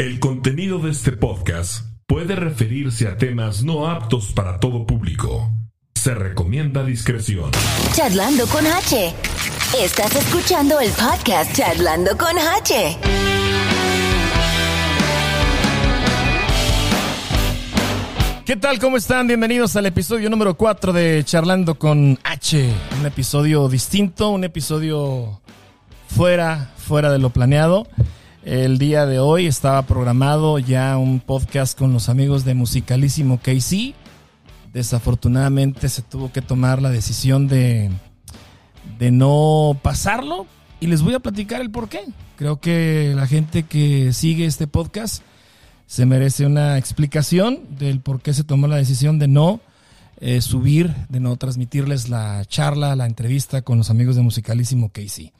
El contenido de este podcast puede referirse a temas no aptos para todo público. Se recomienda discreción. Charlando con H. Estás escuchando el podcast Charlando con H. ¿Qué tal? ¿Cómo están? Bienvenidos al episodio número 4 de Charlando con H. Un episodio distinto, un episodio fuera, fuera de lo planeado. El día de hoy estaba programado ya un podcast con los amigos de Musicalísimo KC. Desafortunadamente se tuvo que tomar la decisión de, de no pasarlo y les voy a platicar el por qué. Creo que la gente que sigue este podcast se merece una explicación del por qué se tomó la decisión de no eh, subir, de no transmitirles la charla, la entrevista con los amigos de Musicalísimo KC.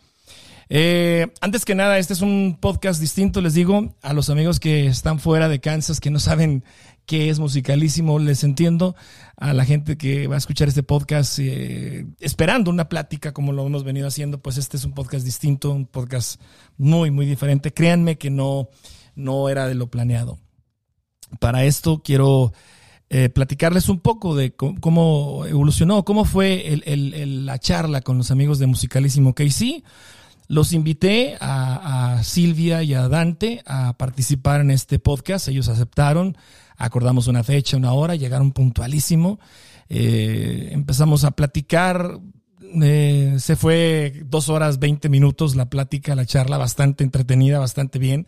Eh, antes que nada, este es un podcast distinto, les digo, a los amigos que están fuera de Kansas, que no saben qué es musicalísimo, les entiendo. A la gente que va a escuchar este podcast eh, esperando una plática como lo hemos venido haciendo, pues este es un podcast distinto, un podcast muy, muy diferente. Créanme que no, no era de lo planeado. Para esto quiero eh, platicarles un poco de cómo, evolucionó, cómo fue la charla con los amigos de Musicalísimo KC. Los invité a, Silvia y a Dante a participar en este podcast. Ellos aceptaron, acordamos una fecha, una hora, llegaron puntualísimo. Eh, empezamos a platicar. Eh, se fue dos horas, veinte minutos la plática, la charla, bastante entretenida, bastante bien.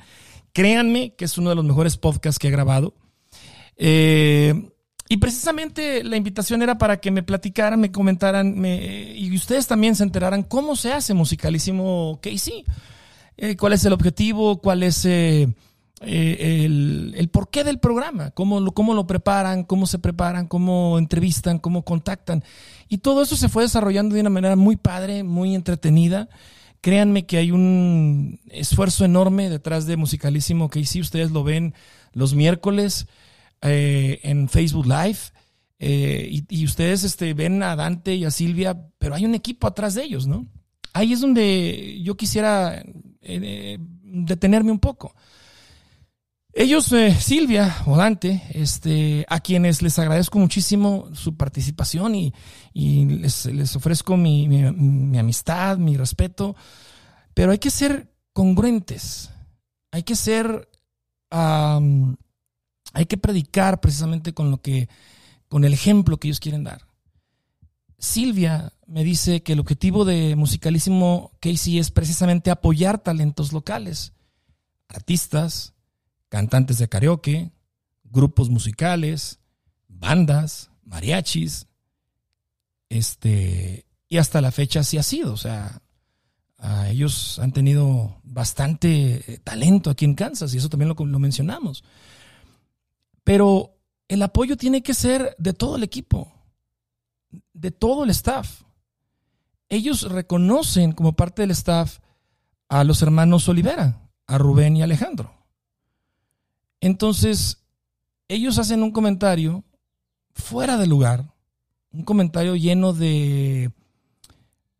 Créanme que es uno de los mejores podcasts que he grabado. Eh, y precisamente la invitación era para que me platicaran, me comentaran me, y ustedes también se enteraran cómo se hace Musicalísimo Casey. Eh, cuál es el objetivo, cuál es eh, eh, el, porqué del programa, cómo lo, cómo lo preparan, cómo se preparan, cómo entrevistan, cómo contactan. Y todo eso se fue desarrollando de una manera muy padre, muy entretenida. Créanme que hay un esfuerzo enorme detrás de Musicalísimo Casey. Ustedes lo ven los miércoles. Eh, en Facebook Live. Eh, y, ustedes este, ven a Dante y a Silvia, pero hay un equipo atrás de ellos, ¿no? Ahí es donde yo quisiera eh, detenerme un poco. Ellos, Silvia o Dante, este, a quienes les agradezco muchísimo su participación y, les, ofrezco mi, amistad, mi respeto, pero hay que ser congruentes, hay que ser hay que predicar precisamente con lo que, con el ejemplo que ellos quieren dar. Silvia me dice que el objetivo de Musicalísimo Casey es precisamente apoyar talentos locales, artistas, cantantes de karaoke, grupos musicales, bandas, mariachis, este, y hasta la fecha así ha sido, o sea, ellos han tenido bastante talento aquí en Kansas y eso también lo mencionamos. Pero el apoyo tiene que ser de todo el equipo, de todo el staff. Ellos reconocen como parte del staff a los hermanos Olivera, a Rubén y Alejandro. Entonces, ellos hacen un comentario fuera de lugar, un comentario lleno de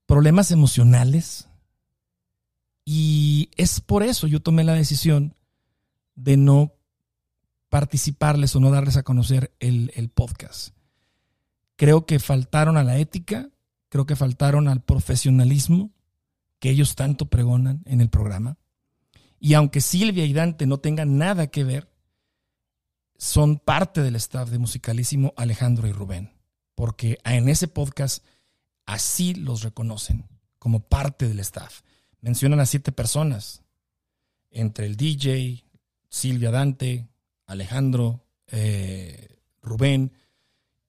problemas emocionales. Y es por eso yo tomé la decisión de no participarles o no darles a conocer el, podcast. Creo que faltaron a la ética, creo que faltaron al profesionalismo que ellos tanto pregonan en el programa. Y aunque Silvia y Dante no tengan nada que ver, son parte del staff de Musicalísimo Alejandro y Rubén, porque en ese podcast así los reconocen como parte del staff. Mencionan a siete personas, entre el DJ, Silvia Dante, Alejandro, eh, Rubén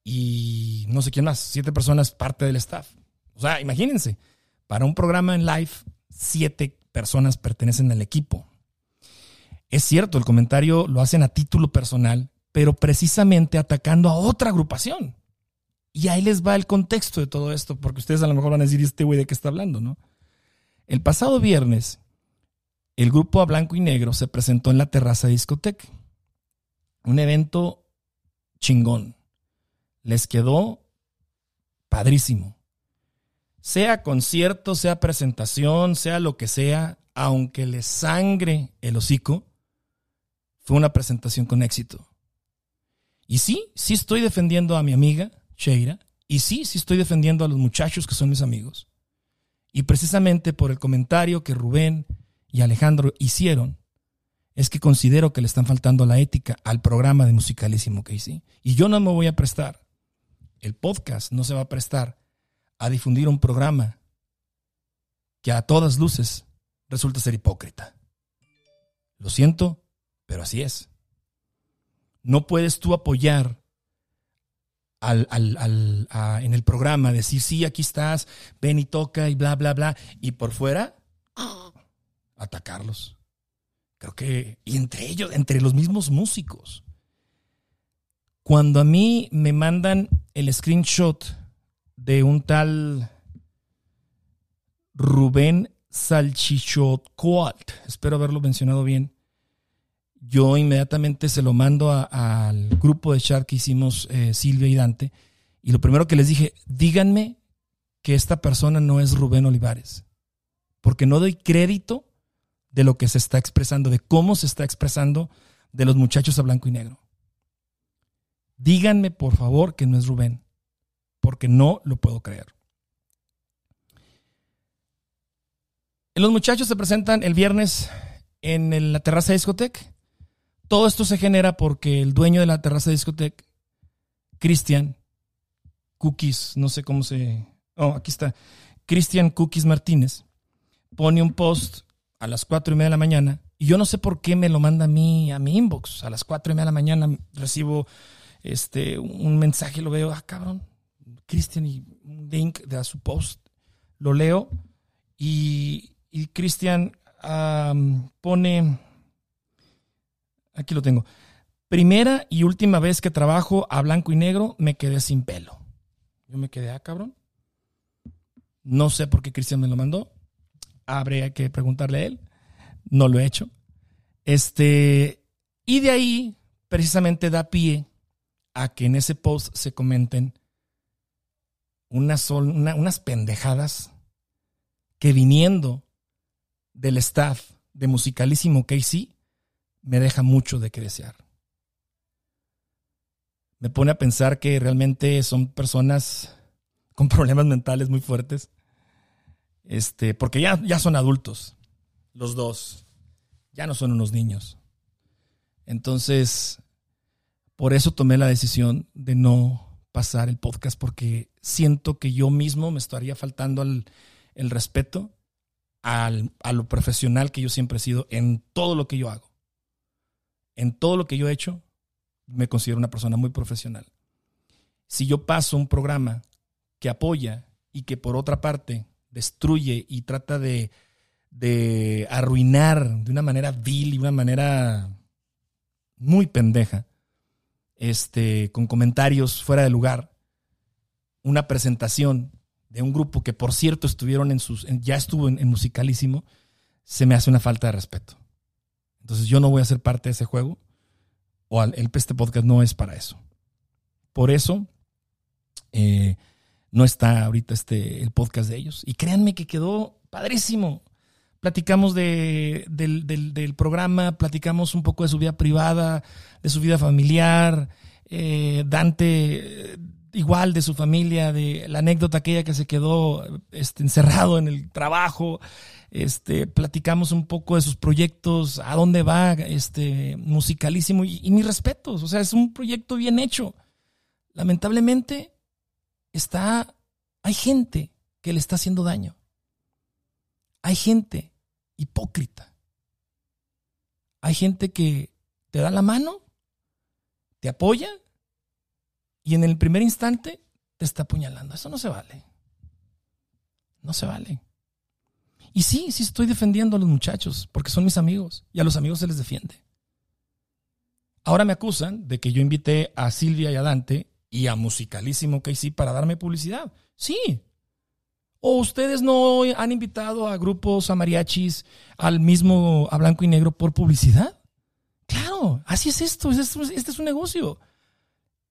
y no sé quién más, siete personas parte del staff. O sea, imagínense, para un programa en live, siete personas pertenecen al equipo. Es cierto, el comentario lo hacen a título personal, pero precisamente atacando a otra agrupación. Y ahí les va el contexto de todo esto, porque ustedes a lo mejor van a decir, este güey de qué está hablando, ¿no? El pasado viernes, el grupo a blanco y negro se presentó en la terraza de discoteca un evento chingón. Les quedó padrísimo. Sea concierto, sea presentación, sea lo que sea, aunque les sangre el hocico, fue una presentación con éxito. Y sí, sí estoy defendiendo a mi amiga Sheira. Y sí, sí estoy defendiendo a los muchachos que son mis amigos. Y precisamente por el comentario que Rubén y Alejandro hicieron, es que considero que le están faltando la ética al programa de Musicalísimo Casey. Y yo no me voy a prestar, el podcast no se va a prestar a difundir un programa que a todas luces resulta ser hipócrita. Lo siento, pero así es. No puedes tú apoyar al, en el programa, decir, sí, aquí estás, ven y toca y bla, bla, bla, y por fuera, atacarlos. Creo que, y entre ellos, entre los mismos músicos. Cuando a mí me mandan el screenshot de un tal Rubén Salchichotcoalt, espero haberlo mencionado bien, yo inmediatamente se lo mando al grupo de chat que hicimos eh, Silvia y Dante, y lo primero que les dije, díganme que esta persona no es Rubén Olivares, porque no doy crédito de lo que se está expresando, de cómo se está expresando de los muchachos a blanco y negro. Díganme, por favor, que no es Rubén, porque no lo puedo creer. Los muchachos se presentan el viernes en la terraza de discoteca. Todo esto se genera porque el dueño de la terraza de discoteca, Cristian Cookies, no sé cómo se... Oh, aquí está. Cristian Cookies Martínez, pone un post a las cuatro y media de la mañana y yo no sé por qué me lo manda a mí, a mi inbox. A las cuatro y media de la mañana recibo este, un mensaje, lo veo, ah, cabrón, Cristian y un link de su post. Lo leo y, y Cristian pone, aquí lo tengo, primera y última vez que trabajo a blanco y negro, me quedé sin pelo. Yo me quedé, ah, cabrón. No sé por qué Cristian me lo mandó habría que preguntarle a él. No lo he hecho. Este, y de ahí precisamente da pie a que en ese post se comenten unas, pendejadas que viniendo del staff de Musicalísimo Casey me deja mucho de que desear. Me pone a pensar que realmente son personas con problemas mentales muy fuertes este, porque ya, ya son adultos, los dos. Ya no son unos niños. Entonces, por eso tomé la decisión de no pasar el podcast, porque siento que yo mismo me estaría faltando al, el respeto al, a lo profesional que yo siempre he sido en todo lo que yo hago. En todo lo que yo he hecho, me considero una persona muy profesional. Si yo paso un programa que apoya y que por otra parte destruye y trata de, de arruinar de una manera vil y una manera muy pendeja, este, con comentarios fuera de lugar, una presentación de un grupo que por cierto estuvieron en sus, ya estuvo en, musicalísimo, se me hace una falta de respeto. Entonces yo no voy a ser parte de ese juego, o el, este podcast no es para eso. Por eso, eh, no está ahorita este, el podcast de ellos. Y créanme que quedó padrísimo. Platicamos de, del, programa, platicamos un poco de su vida privada, de su vida familiar. Eh, Dante, igual de su familia, de la anécdota aquella que se quedó este, encerrado en el trabajo. Este, platicamos un poco de sus proyectos, a dónde va, este, musicalísimo y, y mis respetos. O sea, es un proyecto bien hecho. Lamentablemente, está, hay gente que le está haciendo daño. Hay gente hipócrita. Hay gente que te da la mano, te apoya y en el primer instante te está apuñalando. Eso no se vale. No se vale. Y sí, sí estoy defendiendo a los muchachos porque son mis amigos y a los amigos se les defiende. Ahora me acusan de que yo invité a Silvia y a Dante y a Musicalísimo sí para darme publicidad. Sí. ¿O ustedes no han invitado a grupos, a mariachis, al mismo, a blanco y negro por publicidad? Claro, así es esto, este es un negocio.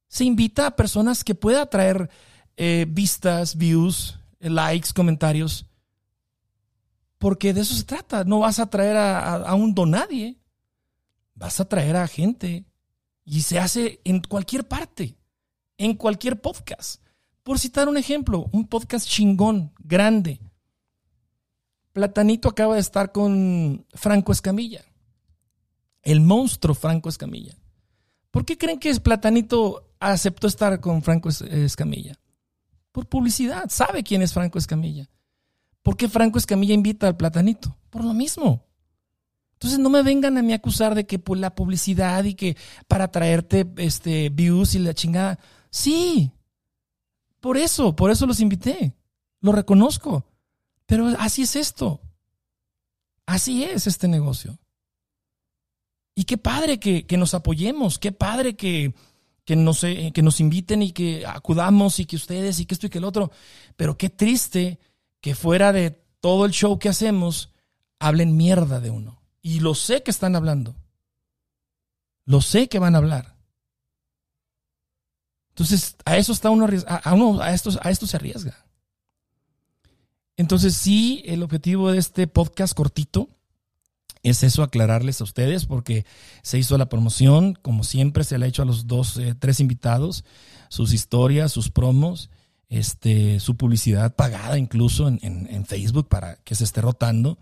Se invita a personas que pueda traer eh, vistas, views, likes, comentarios, porque de eso se trata. No vas a traer a, a un donadie. vas a traer a gente. Y se hace en cualquier parte, en cualquier podcast. Por citar un ejemplo, un podcast chingón, grande. Platanito acaba de estar con Franco Escamilla. El monstruo Franco Escamilla. ¿Por qué creen que Platanito aceptó estar con Franco Escamilla? Por publicidad. Sabe quién es Franco Escamilla. ¿Por qué Franco Escamilla invita al Platanito? Por lo mismo. Entonces no me vengan a mí acusar de que por la publicidad y que para traerte este, views y la chingada. Sí, por eso, por eso los invité. Lo reconozco. Pero así es esto. Así es este negocio. Y qué padre que, nos apoyemos, qué padre que, que, nos, eh, que nos inviten y que acudamos y que ustedes y que esto y que el otro. Pero qué triste que fuera de todo el show que hacemos, hablen mierda de uno. Y lo sé que están hablando. Lo sé que van a hablar. Entonces, a eso está uno, a, uno, a esto, a esto se arriesga. Entonces, sí, el objetivo de este podcast cortito es eso, aclararles a ustedes, porque se hizo la promoción, como siempre se le ha hecho a los dos, eh, tres invitados, sus historias, sus promos, este, su publicidad pagada incluso en, Facebook para que se esté rotando,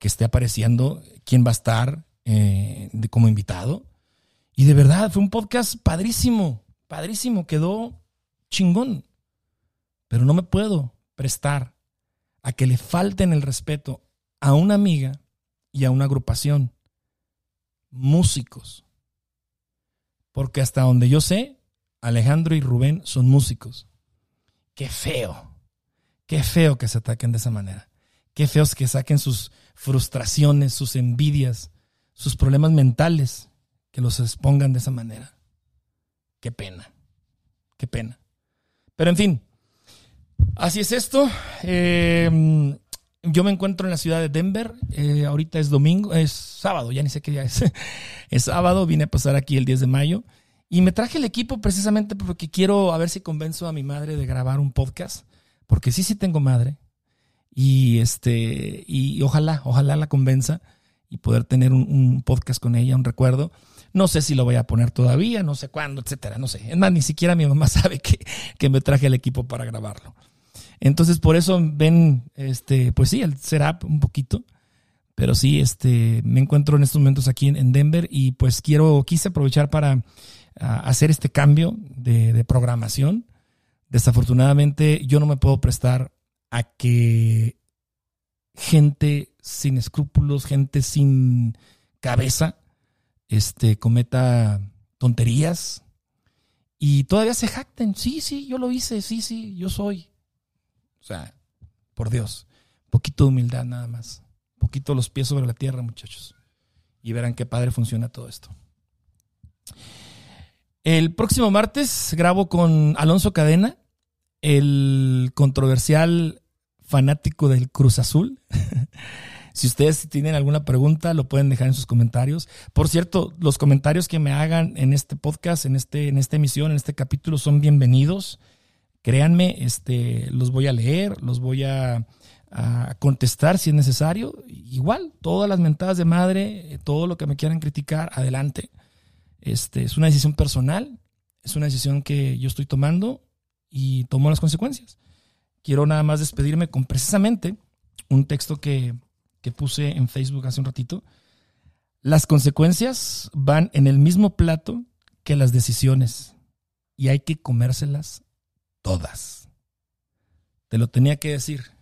que esté apareciendo quién va a estar eh, como invitado. Y de verdad, fue un podcast padrísimo padrísimo, quedó chingón. Pero no me puedo prestar a que le falten el respeto a una amiga y a una agrupación. Músicos. Porque hasta donde yo sé, Alejandro y Rubén son músicos. Qué feo. Qué feo que se ataquen de esa manera. Qué feos que saquen sus frustraciones, sus envidias, sus problemas mentales, que los expongan de esa manera. Qué pena, qué pena. Pero en fin, así es esto. Em, yo me encuentro en la ciudad de Denver. Eh, ahorita es domingo, es sábado, ya ni sé qué día es. es sábado, vine a pasar aquí el 10 de mayo. Y me traje el equipo precisamente porque quiero a ver si convenzo a mi madre de grabar un podcast. Porque sí, sí tengo madre. Y este, y ojalá, ojalá la convenza y poder tener un podcast con ella, un recuerdo. No sé si lo voy a poner todavía, no sé cuándo, etcétera, no sé. Es más, ni siquiera mi mamá sabe que, que me traje el equipo para grabarlo. Entonces, por eso ven, este, pues sí, el setup un poquito. Pero sí, este, me encuentro en estos momentos aquí en, Denver y pues quiero, quise aprovechar para hacer este cambio de, de programación. Desafortunadamente, yo no me puedo prestar a que gente sin escrúpulos, gente sin cabeza, este, cometa tonterías y todavía se jacten. Sí, sí, yo lo hice, sí, sí, yo soy. O sea, por Dios, poquito de humildad nada más. Poquito los pies sobre la tierra, muchachos. Y verán qué padre funciona todo esto. El próximo martes grabo con Alonso Cadena, el controversial fanático del Cruz Azul. Si ustedes tienen alguna pregunta, lo pueden dejar en sus comentarios. Por cierto, los comentarios que me hagan en este podcast, en, este, en esta emisión, en este capítulo, son bienvenidos. Créanme, este, los voy a leer, los voy a, contestar si es necesario. Igual, todas las mentadas de madre, todo lo que me quieran criticar, adelante. Este, es una decisión personal, es una decisión que yo estoy tomando y tomo las consecuencias. Quiero nada más despedirme con precisamente un texto que que puse en Facebook hace un ratito, las consecuencias van en el mismo plato que las decisiones y hay que comérselas todas. Te lo tenía que decir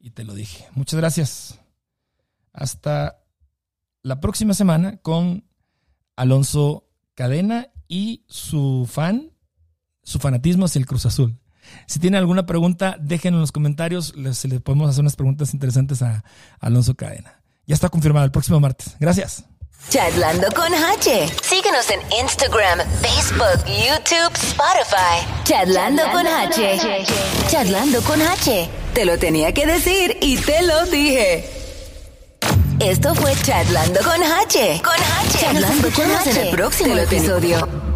y te lo dije. Muchas gracias. Hasta la próxima semana con Alonso Cadena y su fan, su fanatismo hacia el Cruz Azul. Si tienen alguna pregunta, déjenlo en los comentarios. Les, le podemos hacer unas preguntas interesantes a, Alonso Cadena. Ya está confirmado el próximo martes. Gracias. Chatlando con H. Síguenos en Instagram, Facebook, YouTube, Spotify. Chatlando, con H. Chatlando con H. Te lo tenía que decir y te lo dije. Esto fue Chatlando con H. Con H. Chatlando con H. en el próximo episodio.